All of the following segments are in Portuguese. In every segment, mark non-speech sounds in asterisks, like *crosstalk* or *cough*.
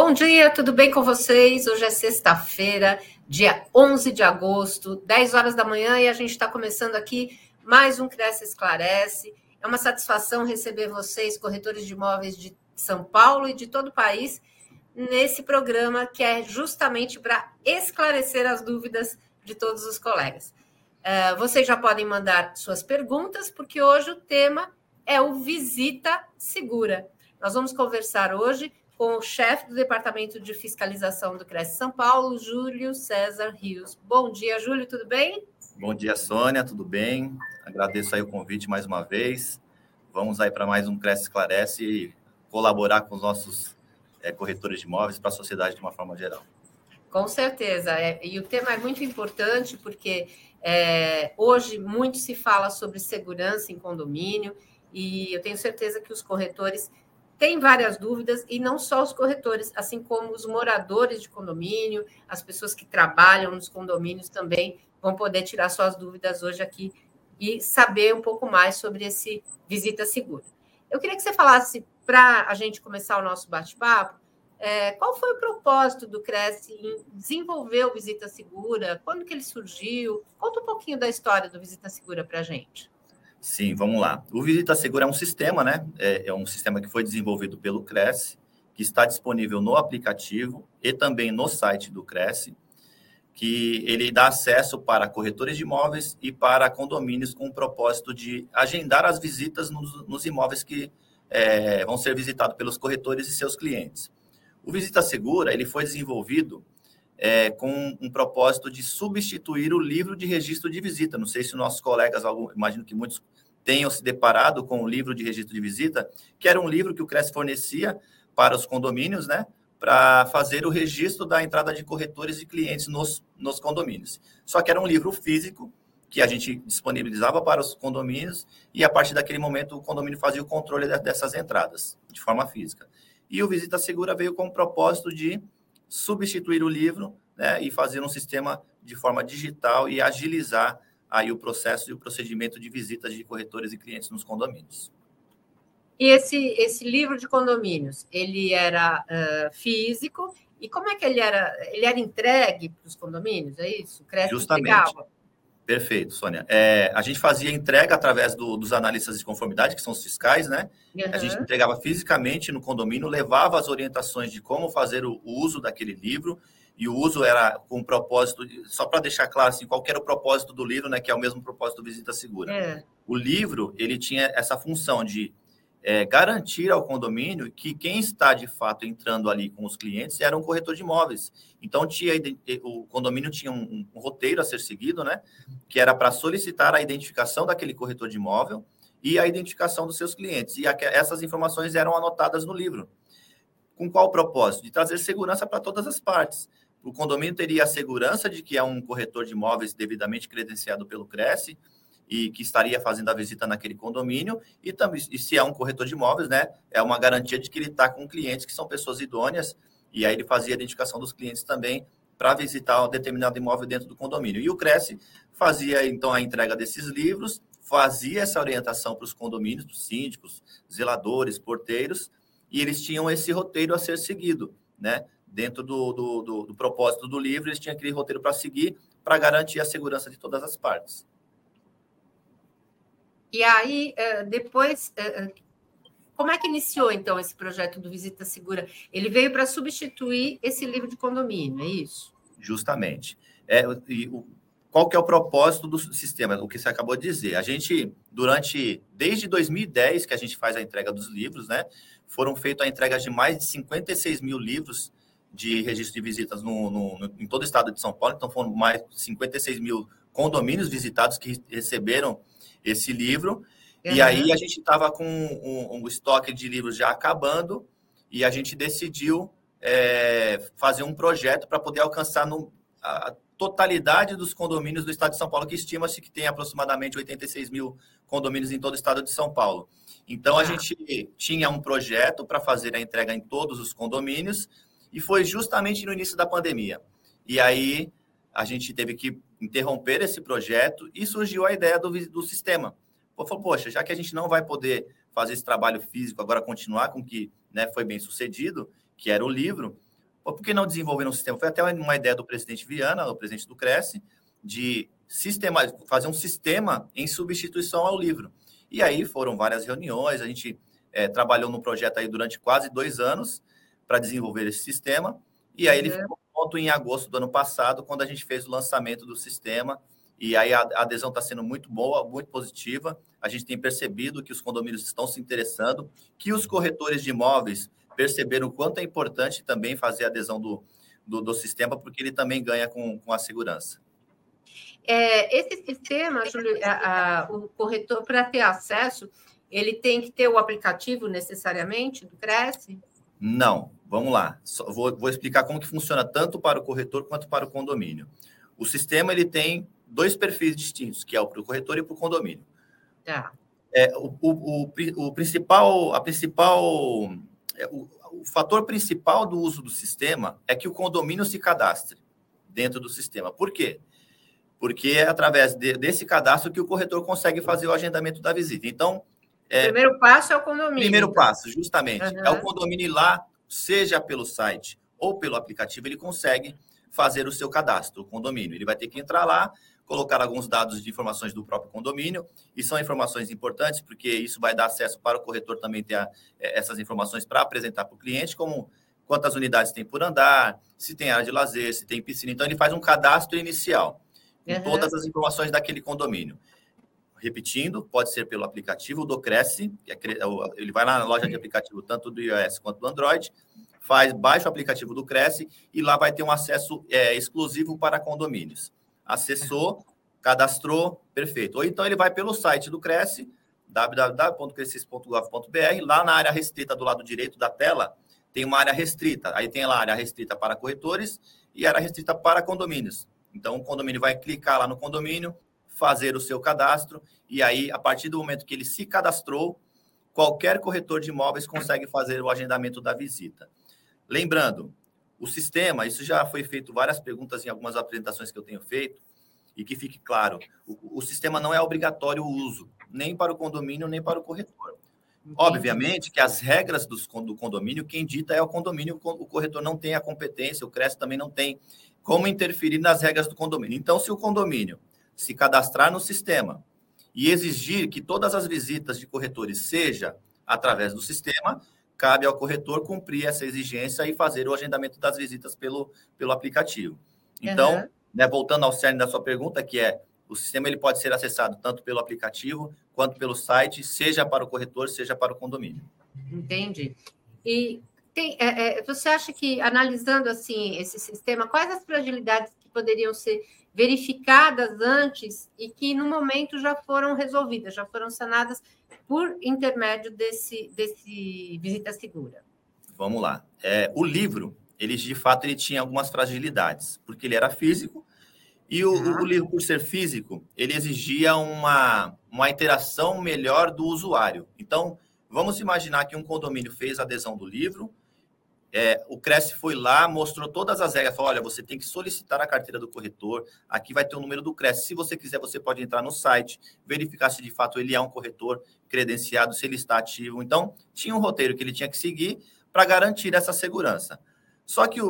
Bom dia, tudo bem com vocês? Hoje é sexta-feira, dia 11 de agosto, 10 horas da manhã, e a gente está começando aqui mais um Cresce Esclarece. É uma satisfação receber vocês, corretores de imóveis de São Paulo e de todo o país, nesse programa que é justamente para esclarecer as dúvidas de todos os colegas. Uh, vocês já podem mandar suas perguntas, porque hoje o tema é o Visita Segura. Nós vamos conversar hoje com o chefe do Departamento de Fiscalização do Cresce São Paulo, Júlio César Rios. Bom dia, Júlio, tudo bem? Bom dia, Sônia, tudo bem? Agradeço aí o convite mais uma vez. Vamos aí para mais um Cresce Esclarece e colaborar com os nossos é, corretores de imóveis para a sociedade de uma forma geral. Com certeza. É, e o tema é muito importante porque é, hoje muito se fala sobre segurança em condomínio e eu tenho certeza que os corretores tem várias dúvidas, e não só os corretores, assim como os moradores de condomínio, as pessoas que trabalham nos condomínios também vão poder tirar suas dúvidas hoje aqui e saber um pouco mais sobre esse Visita Segura. Eu queria que você falasse, para a gente começar o nosso bate-papo, é, qual foi o propósito do Cresce em desenvolver o Visita Segura? Quando que ele surgiu? Conta um pouquinho da história do Visita Segura para a gente. Sim, vamos lá. O Visita Segura é um sistema, né? É, é, um sistema que foi desenvolvido pelo Cresce, que está disponível no aplicativo e também no site do Cresce, que ele dá acesso para corretores de imóveis e para condomínios com o propósito de agendar as visitas nos, nos imóveis que é, vão ser visitados pelos corretores e seus clientes. O Visita Segura ele foi desenvolvido é, com um propósito de substituir o livro de registro de visita. Não sei se nossos colegas, imagino que muitos tenham se deparado com o livro de registro de visita, que era um livro que o CRES fornecia para os condomínios, né? Para fazer o registro da entrada de corretores e clientes nos, nos condomínios. Só que era um livro físico que a gente disponibilizava para os condomínios e a partir daquele momento o condomínio fazia o controle dessas entradas de forma física. E o Visita Segura veio com o propósito de substituir o livro né, e fazer um sistema de forma digital e agilizar aí o processo e o procedimento de visitas de corretores e clientes nos condomínios. E esse, esse livro de condomínios, ele era uh, físico, e como é que ele era? Ele era entregue para os condomínios, é isso? O Justamente. Entregava? Perfeito, Sônia. É, a gente fazia entrega através do, dos analistas de conformidade, que são os fiscais, né? Uhum. A gente entregava fisicamente no condomínio, levava as orientações de como fazer o uso daquele livro, e o uso era com propósito, só para deixar claro assim, qual era o propósito do livro, né? Que é o mesmo propósito do Visita Segura. É. O livro, ele tinha essa função de é, garantir ao condomínio que quem está de fato entrando ali com os clientes era um corretor de imóveis. Então, tinha, o condomínio tinha um, um roteiro a ser seguido, né? Que era para solicitar a identificação daquele corretor de imóvel e a identificação dos seus clientes. E essas informações eram anotadas no livro. Com qual propósito? De trazer segurança para todas as partes. O condomínio teria a segurança de que é um corretor de imóveis devidamente credenciado pelo Cresce, e que estaria fazendo a visita naquele condomínio, e também, e se é um corretor de imóveis, né, é uma garantia de que ele está com clientes que são pessoas idôneas, e aí ele fazia a identificação dos clientes também para visitar um determinado imóvel dentro do condomínio. E o Cresce fazia, então, a entrega desses livros, fazia essa orientação para os condomínios, para os síndicos, zeladores, porteiros, e eles tinham esse roteiro a ser seguido, né? Dentro do, do, do, do propósito do livro, eles tinham aquele roteiro para seguir para garantir a segurança de todas as partes. E aí, eh, depois, eh, eh, como é que iniciou, então, esse projeto do Visita Segura? Ele veio para substituir esse livro de condomínio, é isso? Justamente. É, e o, qual que é o propósito do sistema? O que você acabou de dizer. A gente, durante, desde 2010, que a gente faz a entrega dos livros, né? Foram feitas a entrega de mais de 56 mil livros de registro de visitas no, no, no, em todo o estado de São Paulo. Então, foram mais de 56 mil condomínios visitados que receberam esse livro. Uhum. E aí a gente estava com um, um, estoque de livros já acabando e a gente decidiu é, fazer um projeto para poder alcançar no, a totalidade dos condomínios do estado de São Paulo, que estima-se que tem aproximadamente 86 mil condomínios em todo o estado de São Paulo. Então, a ah. gente tinha um projeto para fazer a entrega em todos os condomínios e foi justamente no início da pandemia. E aí, a gente teve que interromper esse projeto e surgiu a ideia do, do sistema. Eu falei, poxa, já que a gente não vai poder fazer esse trabalho físico, agora continuar com o que né, foi bem sucedido, que era o livro, por que não desenvolver um sistema? Foi até uma ideia do presidente Viana, o presidente do Cresce, de sistema, fazer um sistema em substituição ao livro. E aí foram várias reuniões, a gente é, trabalhou no projeto aí durante quase dois anos para desenvolver esse sistema, e aí ele uhum. ficou pronto em agosto do ano passado, quando a gente fez o lançamento do sistema, e aí a adesão está sendo muito boa, muito positiva. A gente tem percebido que os condomínios estão se interessando, que os corretores de imóveis perceberam o quanto é importante também fazer a adesão do, do, do sistema, porque ele também ganha com, com a segurança. É, esse sistema, Júlio, a, a, o corretor, para ter acesso, ele tem que ter o aplicativo necessariamente do Cresce? Não, vamos lá. Só vou, vou explicar como que funciona tanto para o corretor quanto para o condomínio. O sistema ele tem dois perfis distintos, que é o para o corretor e para o condomínio. Tá. É, o, o, o, o principal, a principal, é, o, o fator principal do uso do sistema é que o condomínio se cadastre dentro do sistema. Por quê? porque é através de, desse cadastro que o corretor consegue fazer o agendamento da visita. Então, é, primeiro passo é o condomínio. Primeiro passo, justamente, uhum. é o condomínio ir lá, seja pelo site ou pelo aplicativo, ele consegue fazer o seu cadastro, o condomínio. Ele vai ter que entrar lá, colocar alguns dados de informações do próprio condomínio, e são informações importantes, porque isso vai dar acesso para o corretor também ter a, é, essas informações para apresentar para o cliente, como quantas unidades tem por andar, se tem área de lazer, se tem piscina. Então, ele faz um cadastro inicial uhum. todas as informações daquele condomínio. Repetindo, pode ser pelo aplicativo do Cresce, é ele vai na loja de aplicativo tanto do iOS quanto do Android, faz baixa o aplicativo do Cresce e lá vai ter um acesso é, exclusivo para condomínios. Acessou, cadastrou, perfeito. Ou então ele vai pelo site do Cresce, www.crescis.gov.br, lá na área restrita do lado direito da tela, tem uma área restrita. Aí tem lá a área restrita para corretores e área restrita para condomínios. Então, o condomínio vai clicar lá no condomínio, fazer o seu cadastro, e aí, a partir do momento que ele se cadastrou, qualquer corretor de imóveis consegue fazer o agendamento da visita. Lembrando, o sistema, isso já foi feito várias perguntas em algumas apresentações que eu tenho feito, e que fique claro, o, o sistema não é obrigatório o uso, nem para o condomínio, nem para o corretor. Obviamente que as regras do condomínio, quem dita é o condomínio, o corretor não tem a competência, o CRES também não tem como interferir nas regras do condomínio. Então, se o condomínio se cadastrar no sistema e exigir que todas as visitas de corretores seja através do sistema, cabe ao corretor cumprir essa exigência e fazer o agendamento das visitas pelo, pelo aplicativo. Então, uhum. né, voltando ao cerne da sua pergunta, que é o sistema ele pode ser acessado tanto pelo aplicativo quanto pelo site, seja para o corretor, seja para o condomínio. Entendi. E tem, é, é, você acha que, analisando assim esse sistema, quais as fragilidades que poderiam ser verificadas antes e que, no momento, já foram resolvidas, já foram sanadas por intermédio desse, desse Visita Segura? Vamos lá. É, o livro, ele de fato ele tinha algumas fragilidades, porque ele era físico, e o, uhum. o, livro, por ser físico, ele exigia uma, uma interação melhor do usuário. Então, vamos imaginar que um condomínio fez a adesão do livro, é, o Cresce foi lá, mostrou todas as regras, falou: olha, você tem que solicitar a carteira do corretor, aqui vai ter o número do Cresce. Se você quiser, você pode entrar no site, verificar se de fato ele é um corretor credenciado, se ele está ativo. Então, tinha um roteiro que ele tinha que seguir para garantir essa segurança. Só que,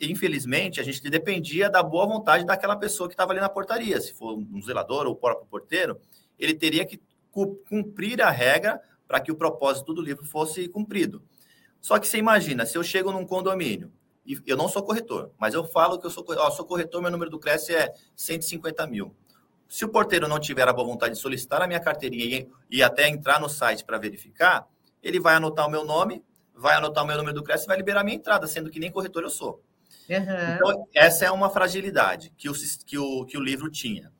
infelizmente, a gente dependia da boa vontade daquela pessoa que estava ali na portaria. Se for um zelador ou o próprio porteiro, ele teria que cumprir a regra para que o propósito do livro fosse cumprido. Só que você imagina, se eu chego num condomínio, e eu não sou corretor, mas eu falo que eu sou, ó, sou corretor, meu número do Cresce é 150 mil. Se o porteiro não tiver a boa vontade de solicitar a minha carteirinha e, e até entrar no site para verificar, ele vai anotar o meu nome, vai anotar o meu número do Cresce e vai liberar a minha entrada, sendo que nem corretor eu sou. Uhum. Então, essa é uma fragilidade que o, que, o, que o livro tinha.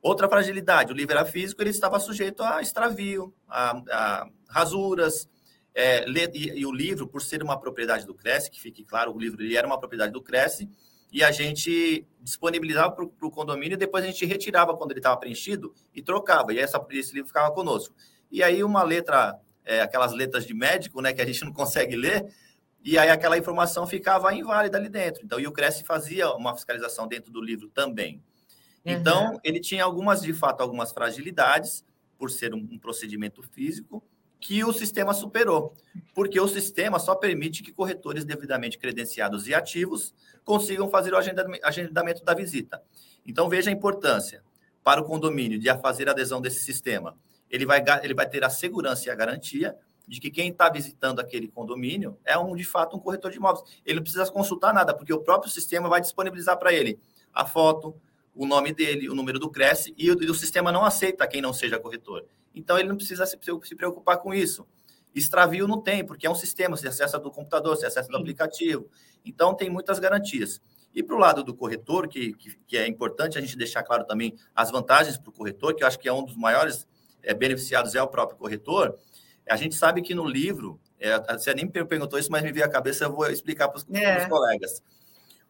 Outra fragilidade, o livro era físico, ele estava sujeito a extravio, a, a rasuras, é, e, e, o livro, por ser uma propriedade do Cresce, que fique claro, o livro ele era uma propriedade do Cresce, e a gente disponibilizava para o condomínio, e depois a gente retirava quando ele estava preenchido e trocava, e essa, esse livro ficava conosco. E aí uma letra, é, aquelas letras de médico, né, que a gente não consegue ler, e aí aquela informação ficava inválida ali dentro. Então, e o Cresce fazia uma fiscalização dentro do livro também. Uhum. Então, ele tinha algumas, de fato, algumas fragilidades, por ser um, um procedimento físico, que o sistema superou, porque o sistema só permite que corretores devidamente credenciados e ativos consigam fazer o agendamento da visita. Então, veja a importância para o condomínio de fazer adesão desse sistema. Ele vai, ele vai ter a segurança e a garantia de que quem está visitando aquele condomínio é um de fato um corretor de imóveis. Ele não precisa consultar nada, porque o próprio sistema vai disponibilizar para ele a foto, o nome dele, o número do Cresce, e o, e o sistema não aceita quem não seja corretor. Então, ele não precisa se, se preocupar com isso. Extravio não tem, porque é um sistema, você acessa do computador, você acessa do aplicativo. Então, tem muitas garantias. E para o lado do corretor, que, que, que, é importante a gente deixar claro também as vantagens para o corretor, que eu acho que é um dos maiores é, beneficiados é o próprio corretor, a gente sabe que no livro, é, você nem me perguntou isso, mas me veio a cabeça, eu vou explicar para os é. colegas.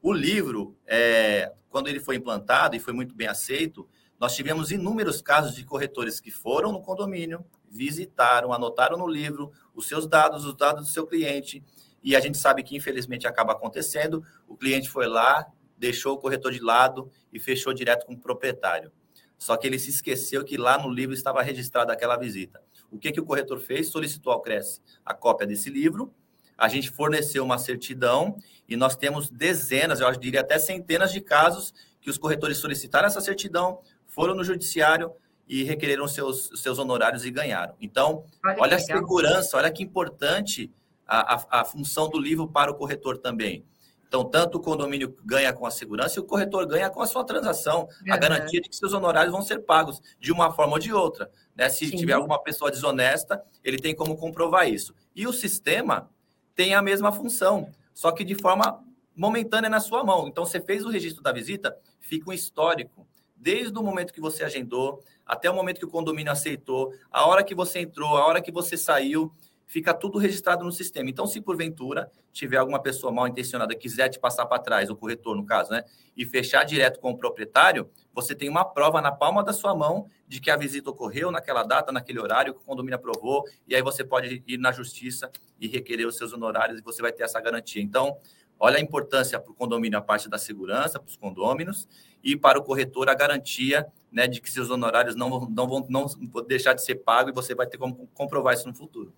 O livro, é, quando ele foi implantado e foi muito bem aceito, nós tivemos inúmeros casos de corretores que foram no condomínio, visitaram, anotaram no livro os seus dados, os dados do seu cliente, e a gente sabe que infelizmente acaba acontecendo. O cliente foi lá, deixou o corretor de lado e fechou direto com o proprietário. Só que ele se esqueceu que lá no livro estava registrada aquela visita. O que, que o corretor fez? Solicitou ao Cresce a cópia desse livro, a gente forneceu uma certidão e nós temos dezenas, eu diria até centenas de casos que os corretores solicitaram essa certidão, foram no judiciário e requereram seus, seus honorários e ganharam. Então, olha, olha a segurança, olha que importante a, a, a, função do livro para o corretor também. Então, tanto o condomínio ganha com a segurança e o corretor ganha com a sua transação, a garantia de que seus honorários vão ser pagos de uma forma ou de outra. Né? Se Sim. tiver alguma pessoa desonesta, ele tem como comprovar isso. E o sistema tem a mesma função, só que de forma momentânea na sua mão. Então, você fez o registro da visita, fica um histórico desde o momento que você agendou até o momento que o condomínio aceitou, a hora que você entrou, a hora que você saiu, fica tudo registrado no sistema. Então, se porventura tiver alguma pessoa mal intencionada quiser te passar para trás, o corretor, no caso, né, e fechar direto com o proprietário, você tem uma prova na palma da sua mão de que a visita ocorreu naquela data, naquele horário, que o condomínio aprovou, e aí você pode ir na justiça e requerer os seus honorários e você vai ter essa garantia. Então, olha a importância para o condomínio a parte da segurança, para os condôminos, e para o corretor a garantia né, de que seus honorários não, não vão não deixar de ser pagos e você vai ter como comprovar isso no futuro.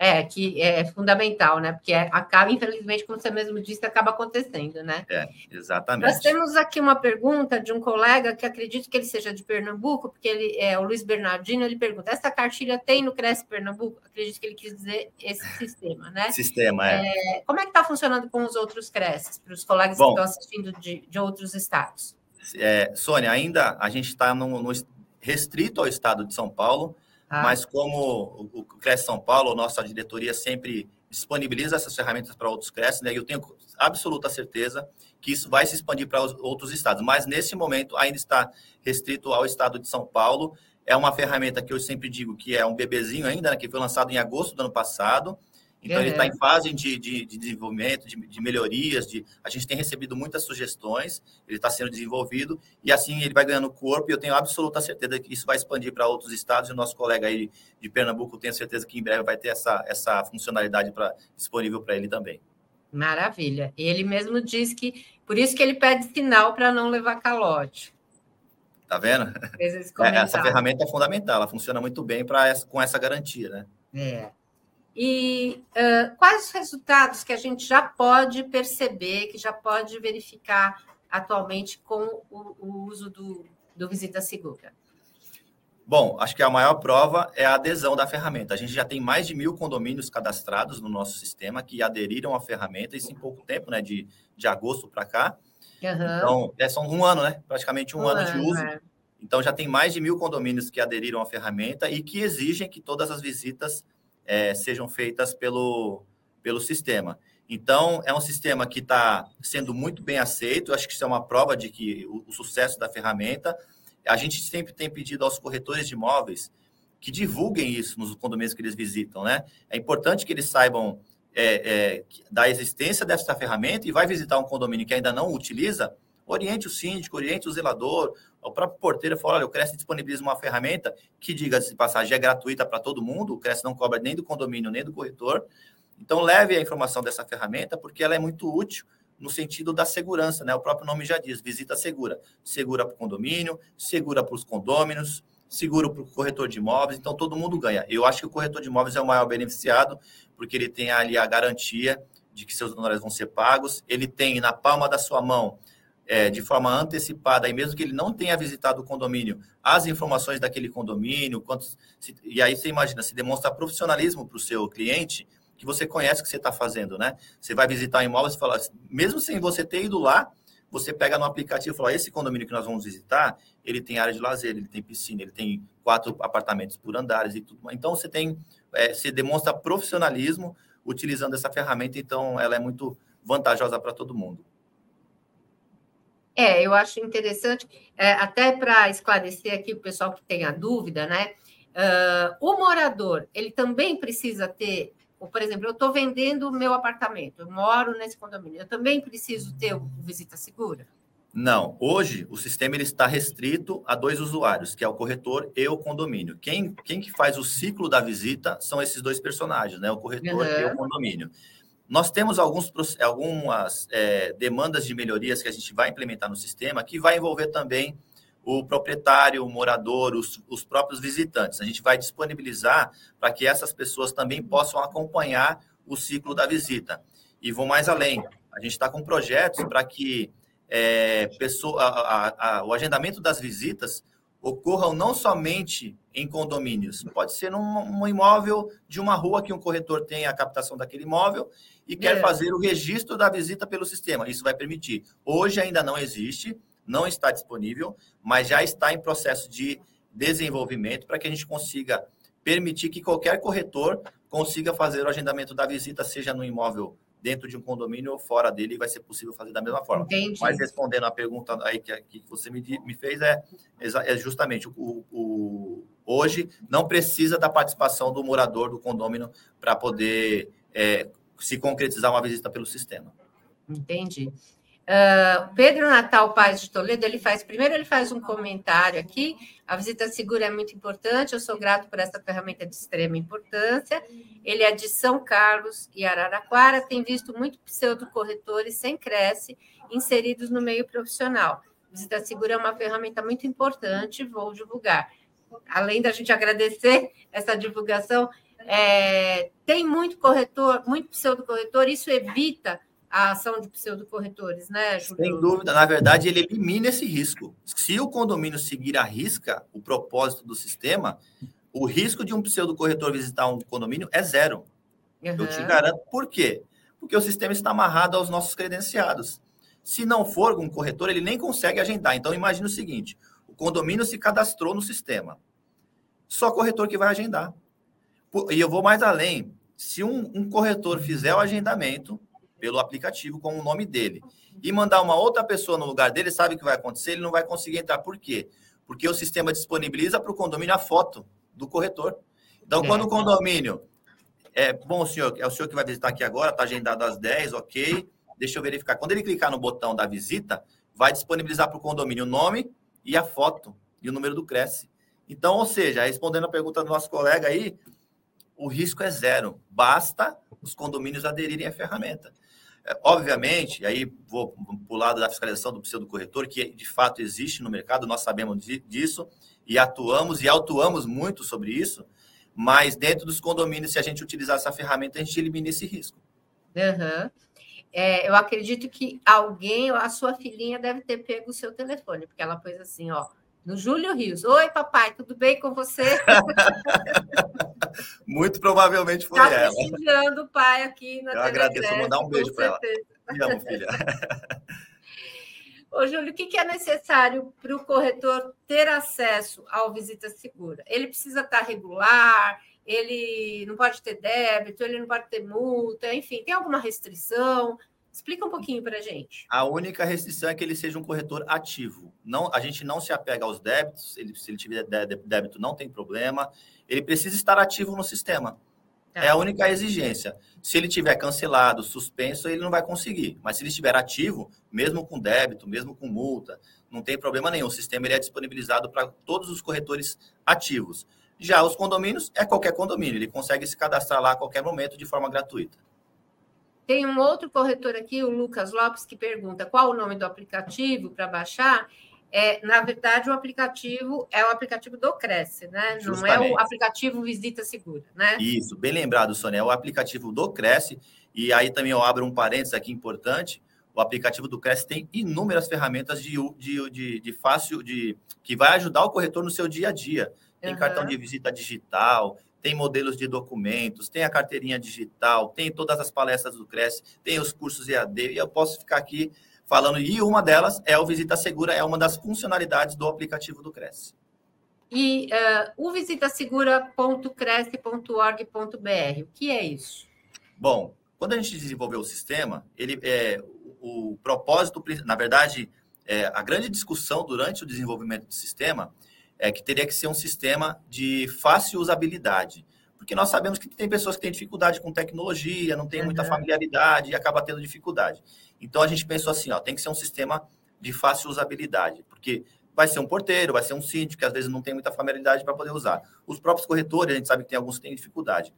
É, que é fundamental, né? Porque acaba, infelizmente, como você mesmo disse, acaba acontecendo, né? É, exatamente. Nós temos aqui uma pergunta de um colega que acredito que ele seja de Pernambuco, porque ele é o Luiz Bernardino, ele pergunta: essa cartilha tem no Cresce Pernambuco? Acredito que ele quis dizer esse *laughs* sistema, né? Sistema, é. é como é que está funcionando com os outros Cresces, para os colegas Bom, que estão assistindo de, de outros estados? É, Sônia, ainda a gente está no, no restrito ao estado de São Paulo ah. Mas como o Cresce São Paulo, nossa diretoria sempre disponibiliza essas ferramentas para outros Cresce, né? eu tenho absoluta certeza que isso vai se expandir para os outros estados. Mas nesse momento ainda está restrito ao estado de São Paulo. É uma ferramenta que eu sempre digo que é um bebezinho ainda, né? que foi lançado em agosto do ano passado então, uhum. ele está em fase de, de, de desenvolvimento, de, de, melhorias. De, a gente tem recebido muitas sugestões, ele está sendo desenvolvido, e assim ele vai ganhando corpo, e eu tenho absoluta certeza que isso vai expandir para outros estados, e o nosso colega aí de Pernambuco, tenho certeza que em breve vai ter essa, essa funcionalidade pra, disponível para ele também. Maravilha. Ele mesmo diz que, por isso que ele pede sinal para não levar calote. Tá vendo? É, essa ferramenta é fundamental, ela funciona muito bem pra, com essa garantia, né? É. E uh, quais os resultados que a gente já pode perceber, que já pode verificar atualmente com o, o uso do, do Visita Segura? Bom, acho que a maior prova é a adesão da ferramenta. A gente já tem mais de mil condomínios cadastrados no nosso sistema que aderiram à ferramenta, isso em pouco tempo, né? De, de agosto para cá. Uhum. Então, é só um ano, né? Praticamente um, um ano, ano, de uso. É. Então, já tem mais de mil condomínios que aderiram à ferramenta e que exigem que todas as visitas é, sejam feitas pelo, pelo sistema. Então, é um sistema que está sendo muito bem aceito, acho que isso é uma prova de que o, o, sucesso da ferramenta. A gente sempre tem pedido aos corretores de imóveis que divulguem isso nos condomínios que eles visitam, né? É importante que eles saibam é, é, da existência dessa ferramenta e vai visitar um condomínio que ainda não utiliza, oriente o síndico, oriente o zelador, o próprio porteiro falou: olha, o Cresce disponibiliza uma ferramenta que, diga-se de passagem, é gratuita para todo mundo, o Cresce não cobra nem do condomínio, nem do corretor. Então, leve a informação dessa ferramenta, porque ela é muito útil no sentido da segurança, né? O próprio nome já diz, visita segura. Segura para o condomínio, segura para os condôminos, seguro para o corretor de imóveis, então todo mundo ganha. Eu acho que o corretor de imóveis é o maior beneficiado, porque ele tem ali a garantia de que seus honorários vão ser pagos, ele tem na palma da sua mão, é, de forma antecipada, e mesmo que ele não tenha visitado o condomínio, as informações daquele condomínio, quantos, se, e aí você imagina, se demonstra profissionalismo para o seu cliente, que você conhece o que você está fazendo, né? Você vai visitar imóveis e falar, mesmo sem você ter ido lá, você pega no aplicativo e fala, esse condomínio que nós vamos visitar, ele tem área de lazer, ele tem piscina, ele tem quatro apartamentos por andares e tudo. Então, você tem, é, você demonstra profissionalismo utilizando essa ferramenta, então ela é muito vantajosa para todo mundo. É, eu acho interessante, é, até para esclarecer aqui o pessoal que tem a dúvida, né? Uh, o morador, ele também precisa ter ou, por exemplo, eu estou vendendo o meu apartamento, eu moro nesse condomínio, eu também preciso ter o Visita Segura? Não, hoje o sistema ele está restrito a dois usuários, que é o corretor e o condomínio. Quem, quem que faz o ciclo da visita são esses dois personagens, né? O corretor uhum. e o condomínio. Nós temos alguns, algumas é, demandas de melhorias que a gente vai implementar no sistema, que vai envolver também o proprietário, o morador, os, os próprios visitantes. A gente vai disponibilizar para que essas pessoas também possam acompanhar o ciclo da visita. E vou mais além. A gente está com projetos para que é, pessoa, a, a, a, o agendamento das visitas ocorram não somente em condomínios, pode ser num, num, imóvel de uma rua que um corretor tem a captação daquele imóvel e quer é. fazer o registro da visita pelo sistema. Isso vai permitir. Hoje ainda não existe, não está disponível, mas já está em processo de desenvolvimento para que a gente consiga permitir que qualquer corretor consiga fazer o agendamento da visita, seja no imóvel dentro de um condomínio ou fora dele, vai ser possível fazer da mesma forma. Entendi. Mas respondendo a pergunta aí que, que você me, me fez, é, é justamente o, o, hoje não precisa da participação do morador do condomínio para poder é, se concretizar uma visita pelo sistema. Entendi. Uh, Pedro Natal Paz de Toledo, ele faz, primeiro ele faz um comentário aqui, a visita segura é muito importante, eu sou grato por essa ferramenta de extrema importância, ele é de São Carlos e Araraquara, tem visto muito pseudo-corretores sem cresce inseridos no meio profissional. Visita segura é uma ferramenta muito importante, vou divulgar. Além da gente agradecer essa divulgação, é, tem muito corretor, muito pseudo-corretor, isso evita a ação de pseudocorretores, né, Júlio? Sem dúvida. Na verdade, ele elimina esse risco. Se o condomínio seguir a risca o propósito do sistema, o risco de um pseudocorretor visitar um condomínio é zero. Uhum. Eu te garanto. Por quê? Porque o sistema está amarrado aos nossos credenciados. Se não for um corretor, ele nem consegue agendar. Então, imagine o seguinte: o condomínio se cadastrou no sistema. Só corretor que vai agendar. E eu vou mais além. Se um, um corretor fizer o agendamento, pelo aplicativo com o nome dele e mandar uma outra pessoa no lugar dele, sabe o que vai acontecer? Ele não vai conseguir entrar. Por quê? Porque o sistema disponibiliza para o condomínio a foto do corretor. Então, quando o condomínio. É, bom, senhor, é o senhor que vai visitar aqui agora, está agendado às 10, ok. Deixa eu verificar. Quando ele clicar no botão da visita, vai disponibilizar para o condomínio o nome e a foto e o número do Cresce. Então, ou seja, respondendo a pergunta do nosso colega aí, o risco é zero. Basta os condomínios aderirem à ferramenta. É, obviamente, aí vou para o lado da fiscalização do pseudo corretor, que de fato existe no mercado, nós sabemos disso e atuamos e autuamos muito sobre isso, mas dentro dos condomínios, se a gente utilizar essa ferramenta, a gente elimina esse risco. Uhum. É, eu acredito que alguém, a sua filhinha, deve ter pego o seu telefone, porque ela pôs assim, ó, no Júlio Rios. Oi, papai, tudo bem com você? *laughs* Muito provavelmente foi tá ela. Está o pai aqui na Eu agradeço, vou mandar um beijo para ela. Me amo, filha. *laughs* Ô, Júlio, o que é necessário para o corretor ter acesso ao Visita Segura? Ele precisa estar regular, ele não pode ter débito, ele não pode ter multa, enfim, tem alguma restrição? Explica um pouquinho para a gente. A única restrição é que ele seja um corretor ativo. Não, a gente não se apega aos débitos. Ele, se ele tiver débito, não tem problema. Ele precisa estar ativo no sistema. Tá. É a única exigência. Se ele tiver cancelado, suspenso, ele não vai conseguir. Mas se ele estiver ativo, mesmo com débito, mesmo com multa, não tem problema nenhum. O sistema ele é disponibilizado para todos os corretores ativos. Já os condomínios, é qualquer condomínio. Ele consegue se cadastrar lá a qualquer momento de forma gratuita. Tem um outro corretor aqui, o Lucas Lopes, que pergunta qual o nome do aplicativo para baixar. é, na verdade, o aplicativo é o aplicativo do Cresce, né? Justamente. Não é o aplicativo Visita Segura, né? Isso, bem lembrado, Sônia. É o aplicativo do Cresce. E aí também eu abro um parênteses aqui importante. O aplicativo do Cresce tem inúmeras ferramentas de, de, de, de fácil, de que vai ajudar o corretor no seu dia a dia. Tem uhum. cartão de visita digital, tem modelos de documentos, tem a carteirinha digital, tem todas as palestras do Cresce, tem os cursos EAD, e eu posso ficar aqui falando, e uma delas é o Visita Segura, é uma das funcionalidades do aplicativo do Cresce. E uh, o visitasegura.cresce.org.br, o que é isso? Bom, quando a gente desenvolveu o sistema, ele é o propósito, na verdade, é, a grande discussão durante o desenvolvimento do sistema é que teria que ser um sistema de fácil usabilidade. Porque nós sabemos que tem pessoas que têm dificuldade com tecnologia, não tem muita familiaridade e acaba tendo dificuldade. Então a gente pensou assim, ó, tem que ser um sistema de fácil usabilidade, porque vai ser um porteiro, vai ser um síndico que às vezes não tem muita familiaridade para poder usar. Os próprios corretores, a gente sabe que tem alguns que têm dificuldade.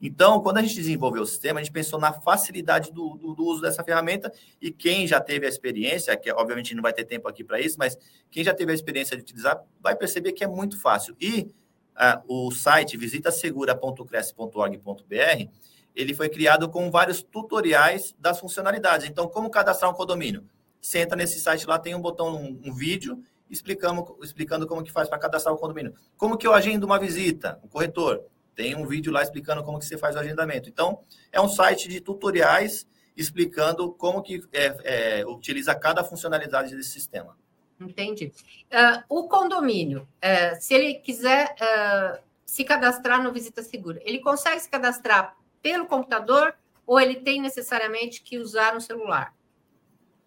Então, quando a gente desenvolveu o sistema, a gente pensou na facilidade do, do, do, uso dessa ferramenta e quem já teve a experiência, que obviamente não vai ter tempo aqui para isso, mas quem já teve a experiência de utilizar vai perceber que é muito fácil. E uh, o site visitasegura.cresce.org.br ele foi criado com vários tutoriais das funcionalidades. Então, como cadastrar um condomínio? Você entra nesse site lá, tem um botão, um, um vídeo explicando, explicando como que faz para cadastrar o condomínio. Como que eu agendo uma visita, o corretor? Tem um vídeo lá explicando como que você faz o agendamento. Então, é um site de tutoriais explicando como que é, é, utiliza cada funcionalidade desse sistema. Entendi. Uh, o condomínio, uh, se ele quiser uh, se cadastrar no Visita Segura, ele consegue se cadastrar pelo computador ou ele tem necessariamente que usar um celular?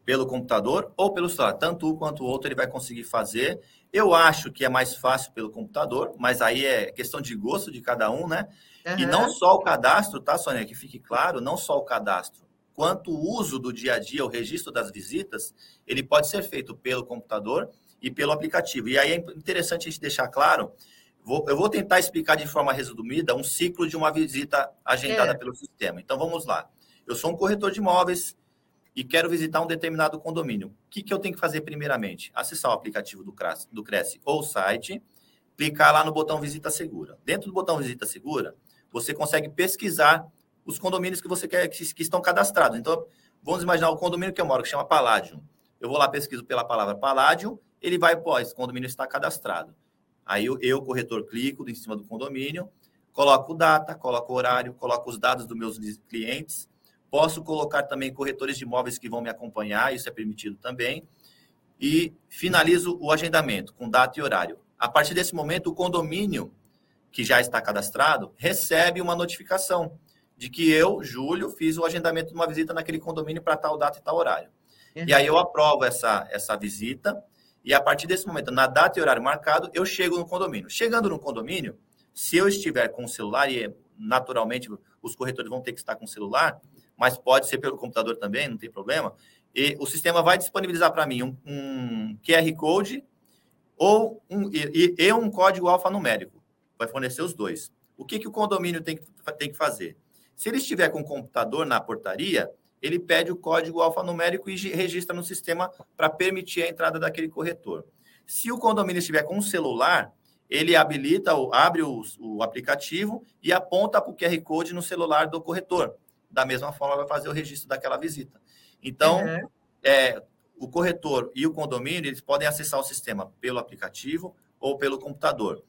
Pelo computador ou pelo celular. Tanto um quanto o outro ele vai conseguir fazer. Eu acho que é mais fácil pelo computador, mas aí é questão de gosto de cada um, né? Uhum. E não só o cadastro, tá, Sônia? Que fique claro, não só o cadastro, quanto o uso do dia a dia, o registro das visitas, ele pode ser feito pelo computador e pelo aplicativo. E aí é interessante a gente deixar claro, vou, eu vou tentar explicar de forma resumida um ciclo de uma visita agendada é. pelo sistema. Então vamos lá. Eu sou um corretor de imóveis, e quero visitar um determinado condomínio. O que, que eu tenho que fazer primeiramente? Acessar o aplicativo do Cresce, do Cresce ou o site, clicar lá no botão Visita Segura. Dentro do botão Visita Segura, você consegue pesquisar os condomínios que você quer que, que estão cadastrados. Então, vamos imaginar o condomínio que eu moro, que chama Paládio. Eu vou lá, pesquiso pela palavra Paládio, ele vai, pô, esse condomínio está cadastrado. Aí eu, eu, corretor, clico em cima do condomínio, coloco data, coloco horário, coloco os dados dos meus clientes, Posso colocar também corretores de imóveis que vão me acompanhar, isso é permitido também. E finalizo o agendamento com data e horário. A partir desse momento, o condomínio que já está cadastrado recebe uma notificação de que eu, Júlio, fiz o agendamento de uma visita naquele condomínio para tal data e tal horário. Uhum. E aí eu aprovo essa, essa visita, e a partir desse momento, na data e horário marcado, eu chego no condomínio. Chegando no condomínio, se eu estiver com o celular, e naturalmente os corretores vão ter que estar com o celular, mas pode ser pelo computador também, não tem problema. E o sistema vai disponibilizar para mim um, um, QR Code ou um, e, e, um código alfanumérico. Vai fornecer os dois. O que, que o condomínio tem que, tem que fazer? Se ele estiver com o computador na portaria, ele pede o código alfanumérico e registra no sistema para permitir a entrada daquele corretor. Se o condomínio estiver com um celular, ele habilita, abre o, o aplicativo e aponta para o QR Code no celular do corretor da mesma forma vai fazer o registro daquela visita. Então, uhum. é, o corretor e o condomínio, eles podem acessar o sistema pelo aplicativo ou pelo computador.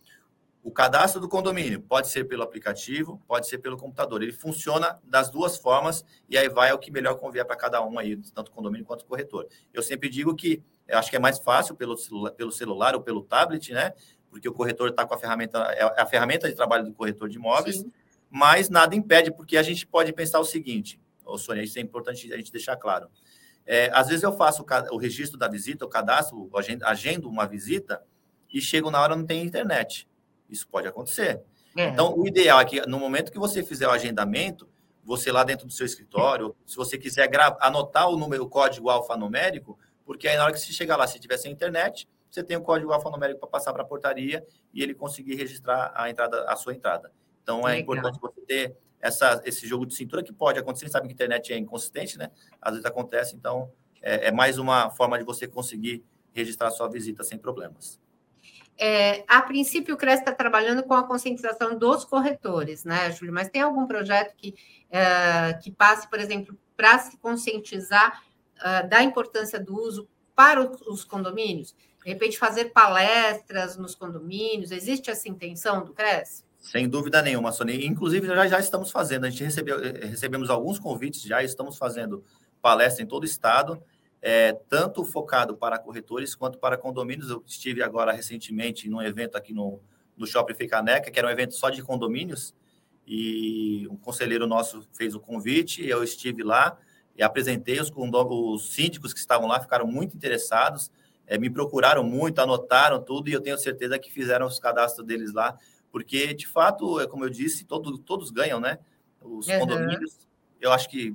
O cadastro do condomínio pode ser pelo aplicativo, pode ser pelo computador. Ele funciona das duas formas e aí vai o que melhor convier para cada um aí, tanto o condomínio quanto o corretor. Eu sempre digo que acho que é mais fácil pelo celular, pelo celular ou pelo tablet, né? Porque o corretor está com a ferramenta, é a ferramenta de trabalho do corretor de imóveis. Sim mas nada impede, porque a gente pode pensar o seguinte, ô Sônia, isso é importante a gente deixar claro. É, às vezes eu faço o, o, registro da visita, o cadastro, agendo, agendo uma visita e chego na hora não tem internet. Isso pode acontecer. É. Então, o ideal é que no momento que você fizer o agendamento, você lá dentro do seu escritório, se você quiser anotar o número, o código alfanumérico, porque aí na hora que você chegar lá, se tiver sem internet, você tem o código alfanumérico para passar para a portaria e ele conseguir registrar a entrada, a sua entrada. Então é Legal. importante você ter essa, esse jogo de cintura que pode acontecer. Sabe que a internet é inconsistente, né? Às vezes acontece, então é, é mais uma forma de você conseguir registrar sua visita sem problemas. É, a princípio, o CRES está trabalhando com a conscientização dos corretores, né, Júlio? Mas tem algum projeto que, é, que passe, por exemplo, para se conscientizar é, da importância do uso para os condomínios? De repente, fazer palestras nos condomínios, existe essa intenção do CRES? Sem dúvida nenhuma, Sônia. Inclusive, já, já estamos fazendo, a gente recebeu, eh, recebemos alguns convites, já estamos fazendo palestra em todo o estado, é, tanto focado para corretores quanto para condomínios. Eu estive agora recentemente num evento aqui no, no Shopping Ficaneca, que era um evento só de condomínios, e um conselheiro nosso fez o convite, eu estive lá e apresentei os, os síndicos que estavam lá, ficaram muito interessados, é, me procuraram muito, anotaram tudo, e eu tenho certeza que fizeram os cadastros deles lá, porque, de fato, é como eu disse, todo, todos ganham, né? Os uhum. condomínios, eu acho que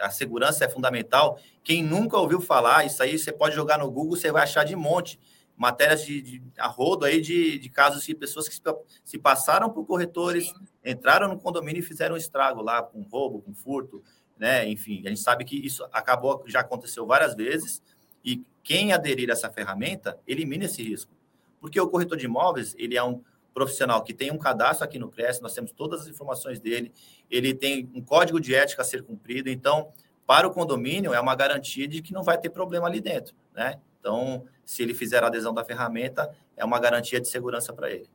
a segurança é fundamental. Quem nunca ouviu falar, isso aí você pode jogar no Google, você vai achar de monte. Matérias de, de a rodo aí de, de casos de pessoas que se, se passaram por corretores, Sim. entraram no condomínio e fizeram um estrago lá, com roubo, com furto, né? Enfim, a gente sabe que isso acabou, já aconteceu várias vezes, e quem aderir a essa ferramenta elimina esse risco. Porque o corretor de imóveis, ele é um profissional que tem um cadastro aqui no CRES, nós temos todas as informações dele, ele tem um código de ética a ser cumprido, então, para o condomínio, é uma garantia de que não vai ter problema ali dentro, né? Então, se ele fizer a adesão da ferramenta, é uma garantia de segurança para ele.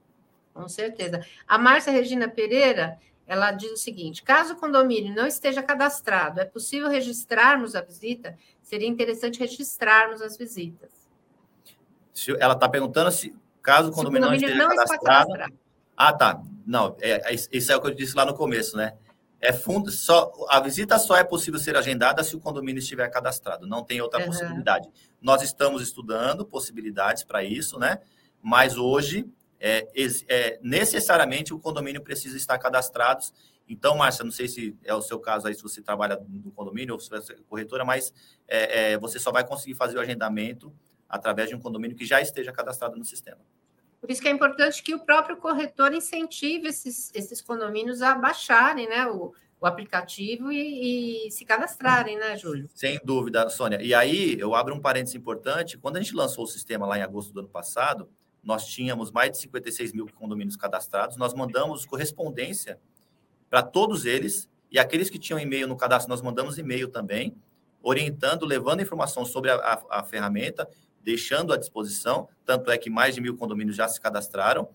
Com certeza. A Márcia Regina Pereira, ela diz o seguinte: caso o condomínio não esteja cadastrado, é possível registrarmos a visita? Seria interessante registrarmos as visitas. Ela está perguntando se Caso o condomínio, o condomínio não esteja cadastrado. Ah, tá. Não, é, é, isso é o que eu disse lá no começo, né? É fundo, só, a visita só é possível ser agendada se o condomínio estiver cadastrado, não tem outra uhum. possibilidade. Nós estamos estudando possibilidades para isso, né? Mas hoje, é, é, necessariamente, o condomínio precisa estar cadastrado. Então, Márcia, não sei se é o seu caso aí, se você trabalha no condomínio ou se você é corretora, mas é, é, você só vai conseguir fazer o agendamento através de um condomínio que já esteja cadastrado no sistema. Por isso que é importante que o próprio corretor incentive esses, esses condomínios a baixarem né, o, o aplicativo e, e, se cadastrarem, né, Júlio? Sem dúvida, Sônia. E aí, eu abro um parênteses importante. Quando a gente lançou o sistema lá em agosto do ano passado, nós tínhamos mais de 56 mil condomínios cadastrados. Nós mandamos correspondência para todos eles. E aqueles que tinham e-mail no cadastro, nós mandamos e-mail também, orientando, levando informação sobre a, a, a ferramenta, deixando à disposição, tanto é que mais de mil condomínios já se cadastraram.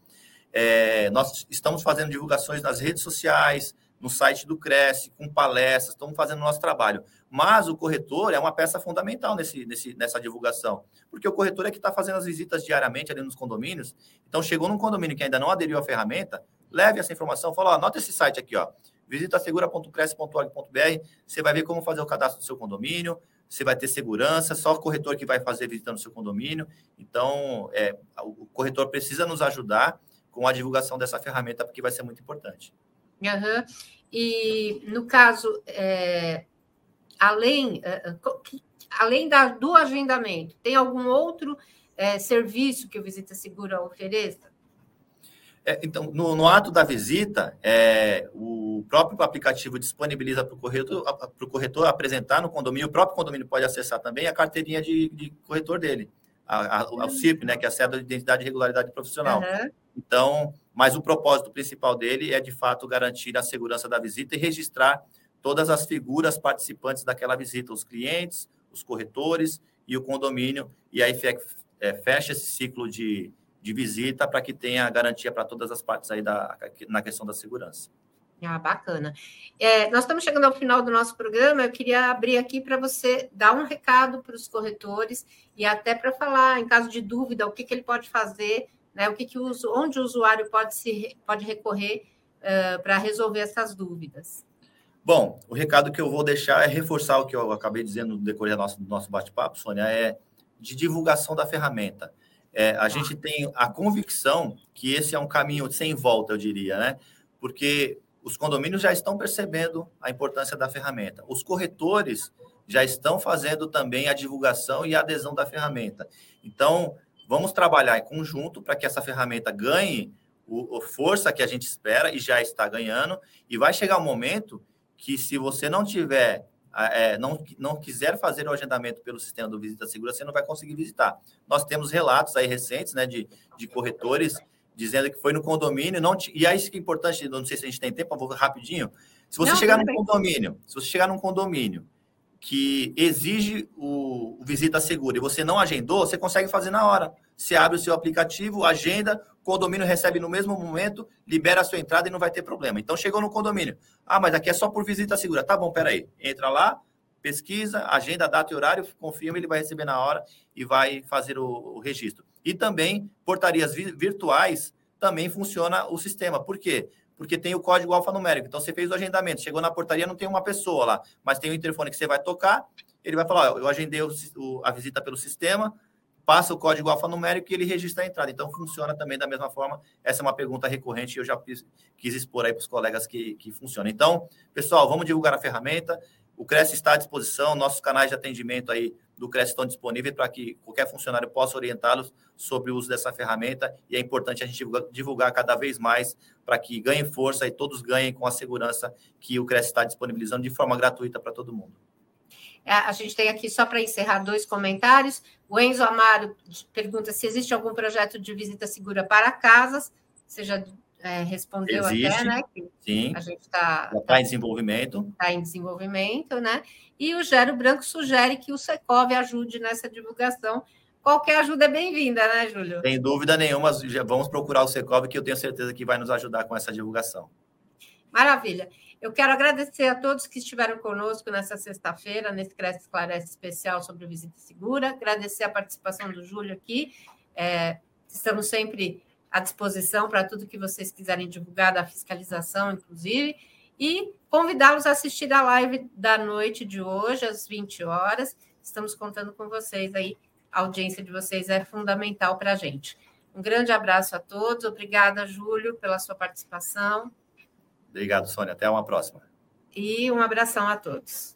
É, nós estamos fazendo divulgações nas redes sociais, no site do Cresce, com palestras, estamos fazendo o nosso trabalho. Mas o corretor é uma peça fundamental nesse, nesse, nessa divulgação, porque o corretor é que está fazendo as visitas diariamente ali nos condomínios. Então, chegou num condomínio que ainda não aderiu à ferramenta, leve essa informação, fala, ó, anota esse site aqui, ó, visitasegura.cresce.org.br, você vai ver como fazer o cadastro do seu condomínio, você vai ter segurança, só o corretor que vai fazer visitando o seu condomínio. Então, é, o corretor precisa nos ajudar com a divulgação dessa ferramenta, porque vai ser muito importante. Uhum. E, no caso, é, além, é, além da, do agendamento, tem algum outro é, serviço que o Visita Segura ofereça? É, então, no, no, ato da visita, é, o próprio aplicativo disponibiliza para o corretor, corretor apresentar no condomínio, o próprio condomínio pode acessar também a carteirinha de, de corretor dele, a, a, o CIP, né, que é a cédula de identidade e regularidade profissional. Uhum. Então, mas o propósito principal dele é, de fato, garantir a segurança da visita e registrar todas as figuras participantes daquela visita, os clientes, os corretores e o condomínio, e aí é, fecha esse ciclo de de visita para que tenha garantia para todas as partes aí da, na questão da segurança. Ah, bacana. É, nós estamos chegando ao final do nosso programa. Eu queria abrir aqui para você dar um recado para os corretores e até para falar, em caso de dúvida, o que, que ele pode fazer, né? O que, que o, onde o usuário pode se pode recorrer uh, para resolver essas dúvidas. Bom, o recado que eu vou deixar é reforçar o que eu acabei dizendo no decorrer do nosso, do nosso bate-papo, Sônia, é de divulgação da ferramenta. É, a gente tem a convicção que esse é um caminho sem volta, eu diria, né? Porque os condomínios já estão percebendo a importância da ferramenta. Os corretores já estão fazendo também a divulgação e a adesão da ferramenta. Então, vamos trabalhar em conjunto para que essa ferramenta ganhe a força que a gente espera e já está ganhando. E vai chegar um momento que, se você não tiver é, não, não quiser fazer o agendamento pelo sistema do Visita Segura, você não vai conseguir visitar. Nós temos relatos aí recentes né, de, de corretores dizendo que foi no condomínio, não e aí isso que é importante, não sei se a gente tem tempo, eu vou rapidinho. Se você não, chegar num condomínio, se você chegar num condomínio que exige o, o, visita segura e você não agendou, você consegue fazer na hora. Você abre o seu aplicativo, agenda, condomínio recebe no mesmo momento, libera a sua entrada e não vai ter problema. Então chegou no condomínio. Ah, mas aqui é só por visita segura. Tá bom, peraí. Entra lá, pesquisa, agenda, data e horário, confirma, ele vai receber na hora e vai fazer o, o registro. E também, portarias virtuais, também funciona o sistema. Por quê? Porque tem o código alfanumérico. Então, você fez o agendamento, chegou na portaria, não tem uma pessoa lá, mas tem o interfone que você vai tocar, ele vai falar, ó, eu agendei o, o, a visita pelo sistema, passa o código alfanumérico e ele registra a entrada. Então, funciona também da mesma forma. Essa é uma pergunta recorrente e eu já quis, quis expor aí para os colegas que, que funciona. Então, pessoal, vamos divulgar a ferramenta. O Cresce está à disposição, nossos canais de atendimento aí do Cresce estão disponíveis para que qualquer funcionário possa orientá-los sobre o uso dessa ferramenta e é importante a gente divulgar, divulgar cada vez mais para que ganhe força e todos ganhem com a segurança que o Cresce está disponibilizando de forma gratuita para todo mundo. É, a gente tem aqui, só para encerrar, dois comentários. O Enzo Amaro pergunta se existe algum projeto de visita segura para casas. Você já é, respondeu Existe, até, né? Que sim. A gente está tá, tá em desenvolvimento. Está em desenvolvimento, né? E o Gero Branco sugere que o Secov ajude nessa divulgação. Qualquer ajuda é bem-vinda, né, Júlio? Sem dúvida nenhuma, vamos procurar o Secov, que eu tenho certeza que vai nos ajudar com essa divulgação. Maravilha. Eu quero agradecer a todos que estiveram conosco nessa sexta-feira, nesse Cresce Esclarece especial sobre visita segura. Agradecer a participação do Júlio aqui. É, estamos sempre à disposição para tudo que vocês quiserem divulgar da fiscalização, inclusive, e convidá-los a assistir a live da noite de hoje, às 20 horas. Estamos contando com vocês aí, a audiência de vocês é fundamental para a gente. Um grande abraço a todos, obrigada, Júlio, pela sua participação. Obrigado, Sônia. Até uma próxima. E um abração a todos.